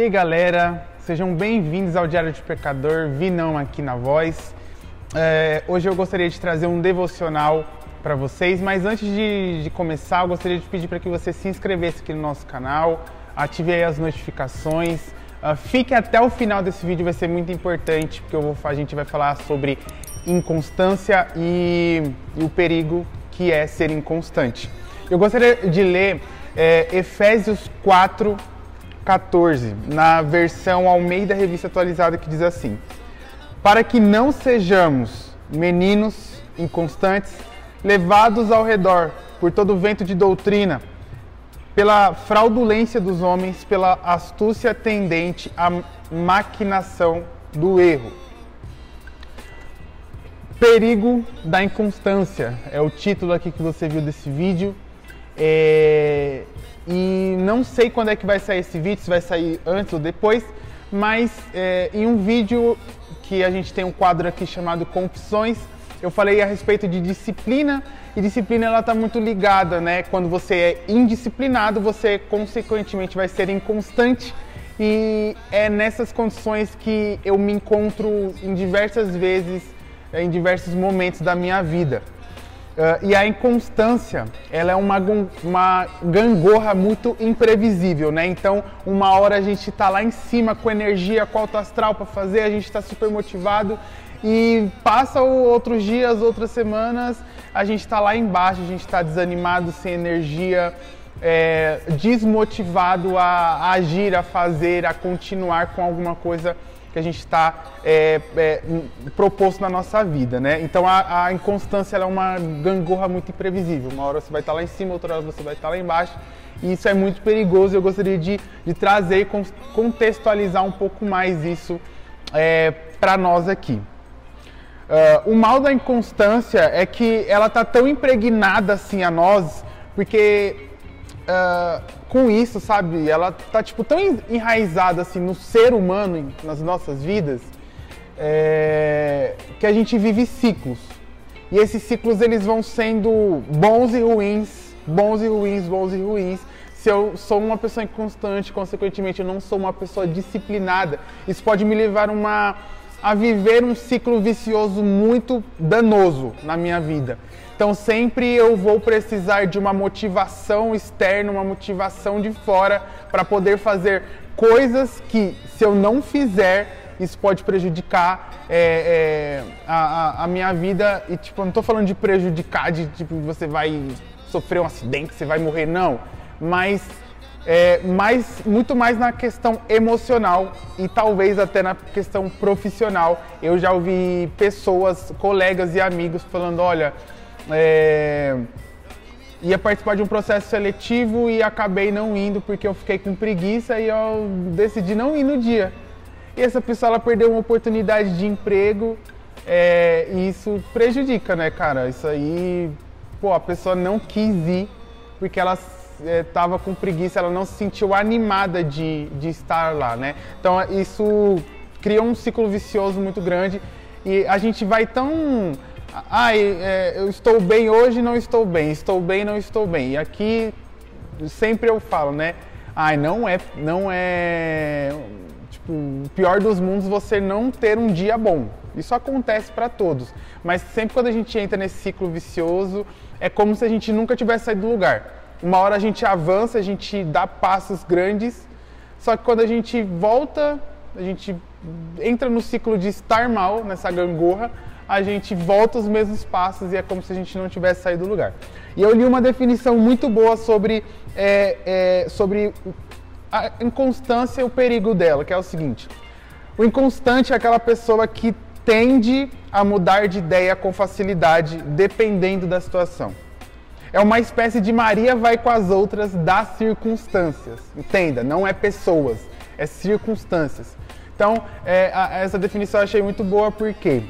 Aí galera, sejam bem-vindos ao Diário de Pecador, Vinão aqui na voz. É, hoje eu gostaria de trazer um devocional para vocês, mas antes de, de, começar, eu gostaria de pedir para que você se inscrevesse aqui no nosso canal, ative aí as notificações, uh, fique até o final desse vídeo, vai ser muito importante, porque vou, a gente vai falar sobre inconstância e, e, o perigo que é ser inconstante. Eu gostaria de ler é, Efésios 4, 14, na versão Almeida Revista Atualizada, que diz assim: Para que não sejamos meninos inconstantes, levados ao redor por todo vento de doutrina, pela fraudulência dos homens, pela astúcia tendente à maquinação do erro. Perigo da inconstância é o título aqui que você viu desse vídeo. É... E não sei quando é que vai sair esse vídeo, se vai sair antes ou depois, mas é, em um vídeo que a gente tem um quadro aqui chamado Confissões, eu falei a respeito de disciplina e disciplina ela está muito ligada, né? Quando você é indisciplinado, você consequentemente vai ser inconstante e é nessas condições que eu me encontro em diversas vezes, em diversos momentos da minha vida. Uh, e a inconstância, ela é uma, uma gangorra muito imprevisível, né? Então, uma hora a gente está lá em cima com energia, com alto astral para fazer, a gente está super motivado e passa outros dias, outras semanas, a gente está lá embaixo, a gente está desanimado, sem energia, é, desmotivado a, a agir, a fazer, a continuar com alguma coisa que a gente está é, é, proposto na nossa vida, né? Então a, a inconstância é uma gangorra muito imprevisível. Uma hora você vai estar lá em cima, outra hora você vai estar lá embaixo. E isso é muito perigoso. Eu gostaria de, de trazer e contextualizar um pouco mais isso é, para nós aqui. Uh, o mal da inconstância é que ela está tão impregnada assim a nós, porque uh, com isso, sabe? Ela tá tipo tão enraizada assim no ser humano, nas nossas vidas, é, que a gente vive ciclos. E esses ciclos eles vão sendo bons e ruins, bons e ruins, bons e ruins. Se eu sou uma pessoa inconstante, consequentemente eu não sou uma pessoa disciplinada, isso pode me levar uma, a viver um ciclo vicioso muito danoso na minha vida. Então sempre eu vou precisar de uma motivação externa, uma motivação de fora para poder fazer coisas que se eu não fizer isso pode prejudicar é, é, a, a, minha vida e tipo não estou falando de prejudicar de tipo você vai sofrer um acidente, você vai morrer não, mas é, muito mais na questão emocional e talvez até na questão profissional. Eu já ouvi pessoas, colegas e amigos falando, olha, é, ia participar de um processo seletivo e acabei não indo porque eu fiquei com preguiça e eu decidi não ir no dia. E essa pessoa ela perdeu uma oportunidade de emprego é, e isso prejudica, né, cara? Isso aí, pô, a pessoa não quis ir porque ela estava é, com preguiça, ela não se sentiu animada de, de estar lá, né? Então isso cria um ciclo vicioso muito grande e a gente vai tão Ai, é, eu estou bem hoje, não estou bem, estou bem, não estou bem. E aqui sempre eu falo, né? Ai, não é, não é, tipo, o pior dos mundos você não ter um dia bom. Isso acontece para todos. Mas sempre quando a gente entra nesse ciclo vicioso, é como se a gente nunca tivesse saído do lugar. Uma hora a gente avança, a gente dá passos grandes, só que quando a gente volta, a gente entra no ciclo de estar mal, nessa gangorra, a gente volta os mesmos passos e é como se a gente não tivesse saído do lugar. E eu li uma definição muito boa sobre, é, é, sobre a inconstância e o perigo dela, que é o seguinte: o inconstante é aquela pessoa que tende a mudar de ideia com facilidade, dependendo da situação. É uma espécie de Maria vai com as outras das circunstâncias. Entenda, não é pessoas, é circunstâncias. Então, é, a, essa definição eu achei muito boa porque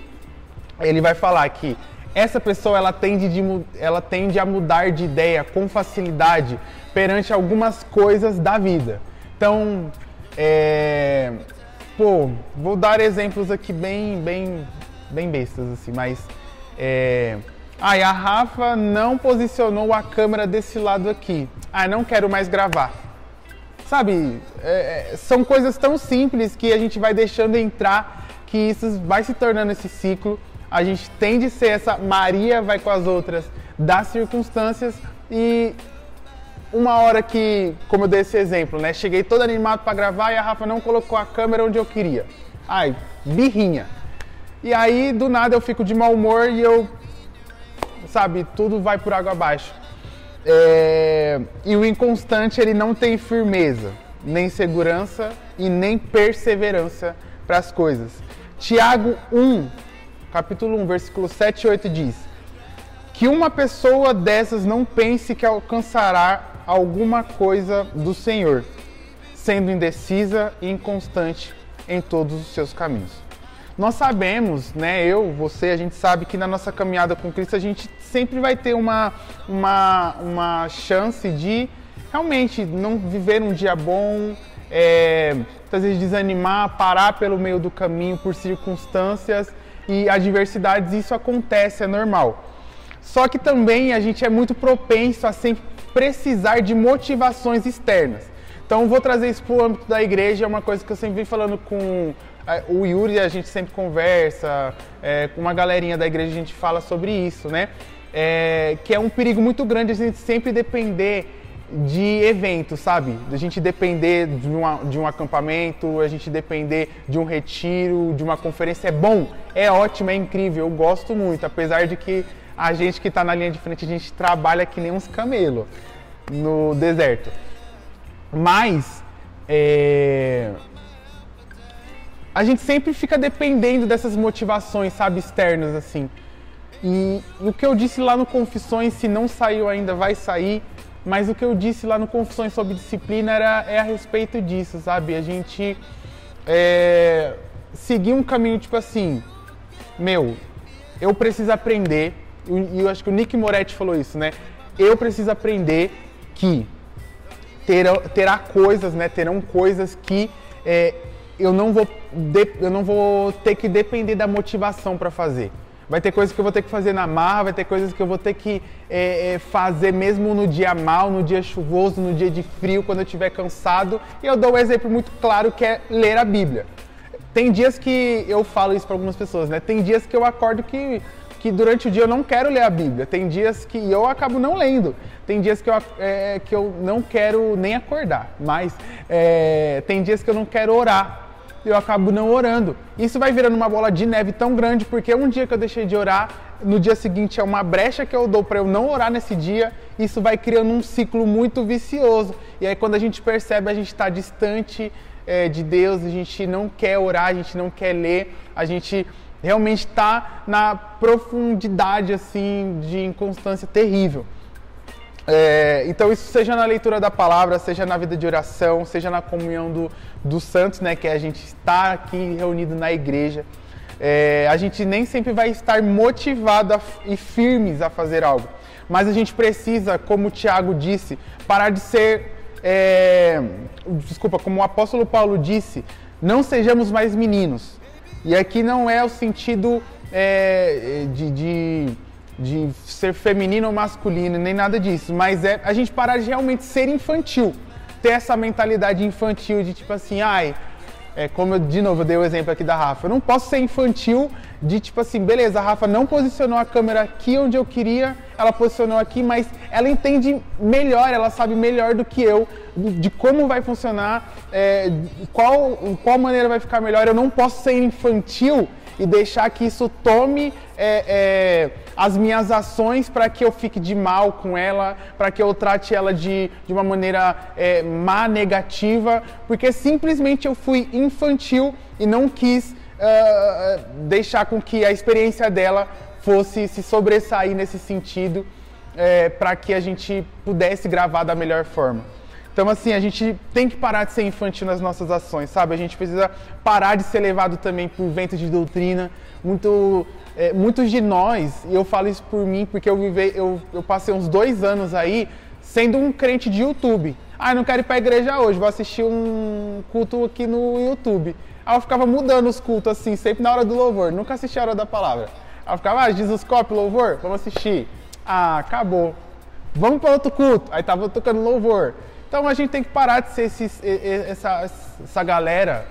ele vai falar que essa pessoa ela tende, de, ela tende a mudar de ideia com facilidade perante algumas coisas da vida. Então, é, pô, vou dar exemplos aqui bem, bem, bem bestas assim, mas é, ah, a Rafa não posicionou a câmera desse lado aqui. Ah, não quero mais gravar. sabe, é, é, são coisas tão simples que a gente vai deixando entrar, que isso vai se tornando esse ciclo. A gente tem de ser essa Maria vai com as outras das circunstâncias e uma hora que, como eu dei esse exemplo, né? Cheguei todo animado para gravar e a Rafa não colocou a câmera onde eu queria. Ai, birrinha. E aí, do nada, eu fico de mau humor e eu, sabe, tudo vai por água abaixo. É... E o inconstante, ele não tem firmeza, nem segurança e nem perseverança para as coisas. Tiago 1, capítulo 1, versículo 7 e 8 diz: Que uma pessoa dessas não pense que alcançará alguma coisa do Senhor, sendo indecisa e inconstante em todos os seus caminhos. Nós sabemos, né, eu, você, a gente sabe que na nossa caminhada com Cristo a gente sempre vai ter uma, uma, uma chance de realmente não viver um dia bom, é, às vezes desanimar, parar pelo meio do caminho por circunstâncias e adversidades, isso acontece, é normal. Só que também a gente é muito propenso a sempre precisar de motivações externas. Então vou trazer isso para o âmbito da igreja, é uma coisa que eu sempre vim falando com o Yuri, a gente sempre conversa, é, com uma galerinha da igreja a gente fala sobre isso, né? É, que é um perigo muito grande a gente sempre depender de eventos, sabe? A gente depender de, uma, de um acampamento, a gente depender de um retiro, de uma conferência. É bom, é ótimo, é incrível, eu gosto muito, apesar de que a gente que está na linha de frente, a gente trabalha que nem uns camelos no deserto. Mas é... a gente sempre fica dependendo dessas motivações, sabe, externas assim. E, o que eu disse lá no Confissões, se não saiu ainda, vai sair. Mas o que eu disse lá no Confissões sobre disciplina era, é a respeito disso, sabe? A gente é, seguir um caminho tipo assim, meu, eu preciso aprender e eu acho que o Nick Moretti falou isso, né? Eu preciso aprender que terá, terá coisas, né? Terão coisas que é, eu, não vou de, eu não vou ter que depender da motivação para fazer. Vai ter coisas que eu vou ter que fazer na marra, vai ter coisas que eu vou ter que é, é, fazer mesmo no dia mal, no dia chuvoso, no dia de frio, quando eu estiver cansado. E eu dou um exemplo muito claro que é ler a Bíblia. Tem dias que eu falo isso para algumas pessoas, né? Tem dias que eu acordo que que durante o dia eu não quero ler a Bíblia. Tem dias que eu acabo não lendo. Tem dias que eu, é, que eu não quero nem acordar. Mas é, tem dias que eu não quero orar. Eu acabo não orando. Isso vai virando uma bola de neve tão grande porque um dia que eu deixei de orar, no dia seguinte é uma brecha que eu dou para eu não orar nesse dia. Isso vai criando um ciclo muito vicioso. E aí quando a gente percebe, a gente está distante é, de Deus, a gente não quer orar, a gente não quer ler, a gente realmente está na profundidade assim de inconstância terrível. É, então isso seja na leitura da palavra, seja na vida de oração, seja na comunhão do, dos santos, né, que a gente está aqui reunido na igreja. É, a gente nem sempre vai estar motivado a, e firmes a fazer algo, mas a gente precisa, como o Tiago disse, parar de ser, é, desculpa, como o apóstolo Paulo disse, não sejamos mais meninos, e aqui não é o sentido é, de, de, de, ser feminino ou masculino, nem nada disso, mas é a gente parar de realmente ser infantil, ter essa mentalidade infantil de tipo assim, ai, é, como eu, de novo, eu dei o exemplo aqui da Rafa, eu não posso ser infantil de tipo assim, beleza, a Rafa não posicionou a câmera aqui onde eu queria, ela posicionou aqui, mas ela entende melhor, ela sabe melhor do que eu de como vai funcionar, é, qual, qual maneira vai ficar melhor. Eu não posso ser infantil e deixar que isso tome é, é, as minhas ações para que eu fique de mal com ela, para que eu trate ela de, de uma maneira é, má, negativa, porque simplesmente eu fui infantil e não quis uh, deixar com que a experiência dela fosse se sobressair nesse sentido, é, para que a gente pudesse gravar da melhor forma. Então, assim, a gente tem que parar de ser infantil nas nossas ações, sabe? A gente precisa parar de ser levado também por ventos de doutrina. Muito, é, muitos de nós, e eu falo isso por mim, porque eu, vive, eu, eu passei uns dois anos aí sendo um crente de YouTube. Ah, não quero ir para a igreja hoje, vou assistir um culto aqui no YouTube. Aí eu ficava mudando os cultos assim, sempre na hora do louvor, nunca assisti a hora da palavra. Aí eu ficava, ah, Jesus Cop, louvor, vamos assistir. Ah, acabou. Vamos para outro culto. Aí tava tocando louvor. Então a gente tem que parar de ser esses, essa, essa galera,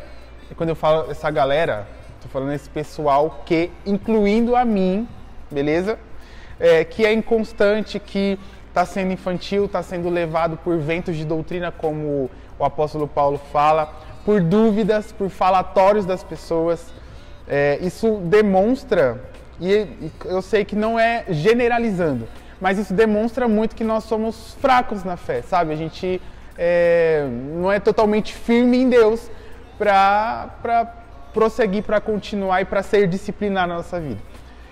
e quando eu falo essa galera, estou falando esse pessoal que, incluindo a mim, beleza? É, que é inconstante, que está sendo infantil, está sendo levado por ventos de doutrina, como o apóstolo Paulo fala, por dúvidas, por falatórios das pessoas. É, isso demonstra, e eu sei que não é generalizando, mas isso demonstra muito que nós somos fracos na fé, sabe? A gente é, não é totalmente firme em Deus para prosseguir, para continuar e para ser disciplinado na nossa vida.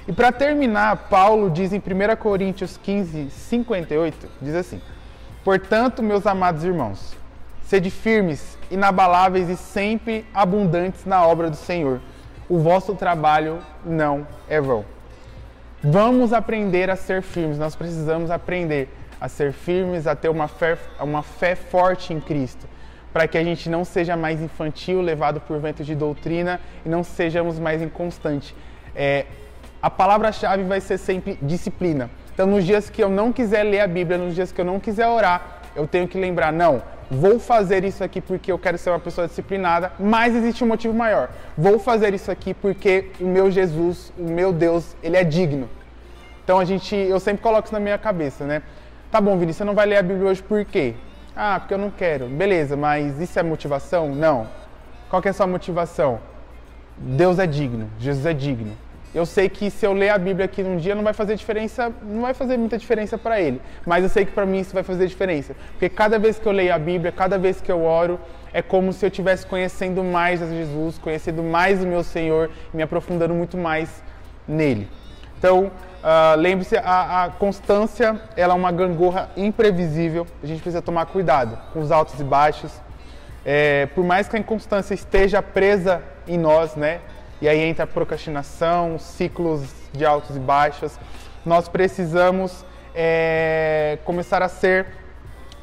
E para terminar, Paulo diz em 1 Coríntios 15, 58, diz assim: Portanto, meus amados irmãos, sede firmes, inabaláveis e sempre abundantes na obra do Senhor. O vosso trabalho não é vão. Vamos aprender a ser firmes, nós precisamos aprender a ser firmes, a ter uma fé, uma fé forte em Cristo, para que a gente não seja mais infantil, levado por vento de doutrina e não sejamos mais inconstantes. É, a palavra-chave vai ser sempre disciplina. Então, nos dias que eu não quiser ler a Bíblia, nos dias que eu não quiser orar, eu tenho que lembrar: não, vou fazer isso aqui porque eu quero ser uma pessoa disciplinada, mas existe um motivo maior. Vou fazer isso aqui porque o meu Jesus, o meu Deus, ele é digno. Então a gente, eu sempre coloco isso na minha cabeça, né? Tá bom, Vinícius, você não vai ler a Bíblia hoje por quê? Ah, porque eu não quero. Beleza, mas isso é motivação? Não. Qual que é a sua motivação? Deus é digno, Jesus é digno eu sei que se eu ler a Bíblia aqui num dia não vai fazer diferença, não vai fazer muita diferença para ele, mas eu sei que para mim isso vai fazer diferença, porque cada vez que eu leio a Bíblia, cada vez que eu oro, é como se eu estivesse conhecendo mais a Jesus, conhecendo mais o meu Senhor me aprofundando muito mais nele. Então, uh, lembre-se, a, a, constância ela é uma gangorra imprevisível. A gente precisa tomar cuidado com os altos e baixos. É, por mais que a inconstância esteja presa em nós, né? E aí entra procrastinação, ciclos de altos e baixos. Nós precisamos é, começar a ser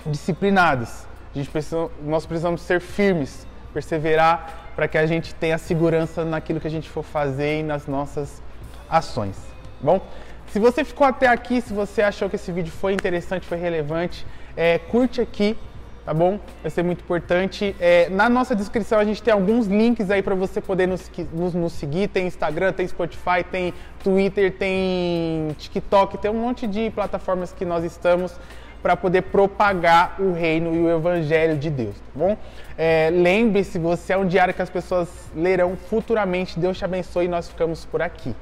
disciplinados. A gente precisa, nós precisamos ser firmes, perseverar para que a gente tenha segurança naquilo que a gente for fazer e nas nossas ações. Bom, se você ficou até aqui, se você achou que esse vídeo foi interessante, foi relevante, é, curte aqui tá bom? Vai ser muito importante. É, na nossa descrição a gente tem alguns links aí para você poder nos, nos, nos, seguir. Tem Instagram, tem Spotify, tem Twitter, tem TikTok, tem um monte de plataformas que nós estamos para poder propagar o reino e o evangelho de Deus, tá bom? É, Lembre-se, você é um diário que as pessoas lerão futuramente. Deus te abençoe e nós ficamos por aqui.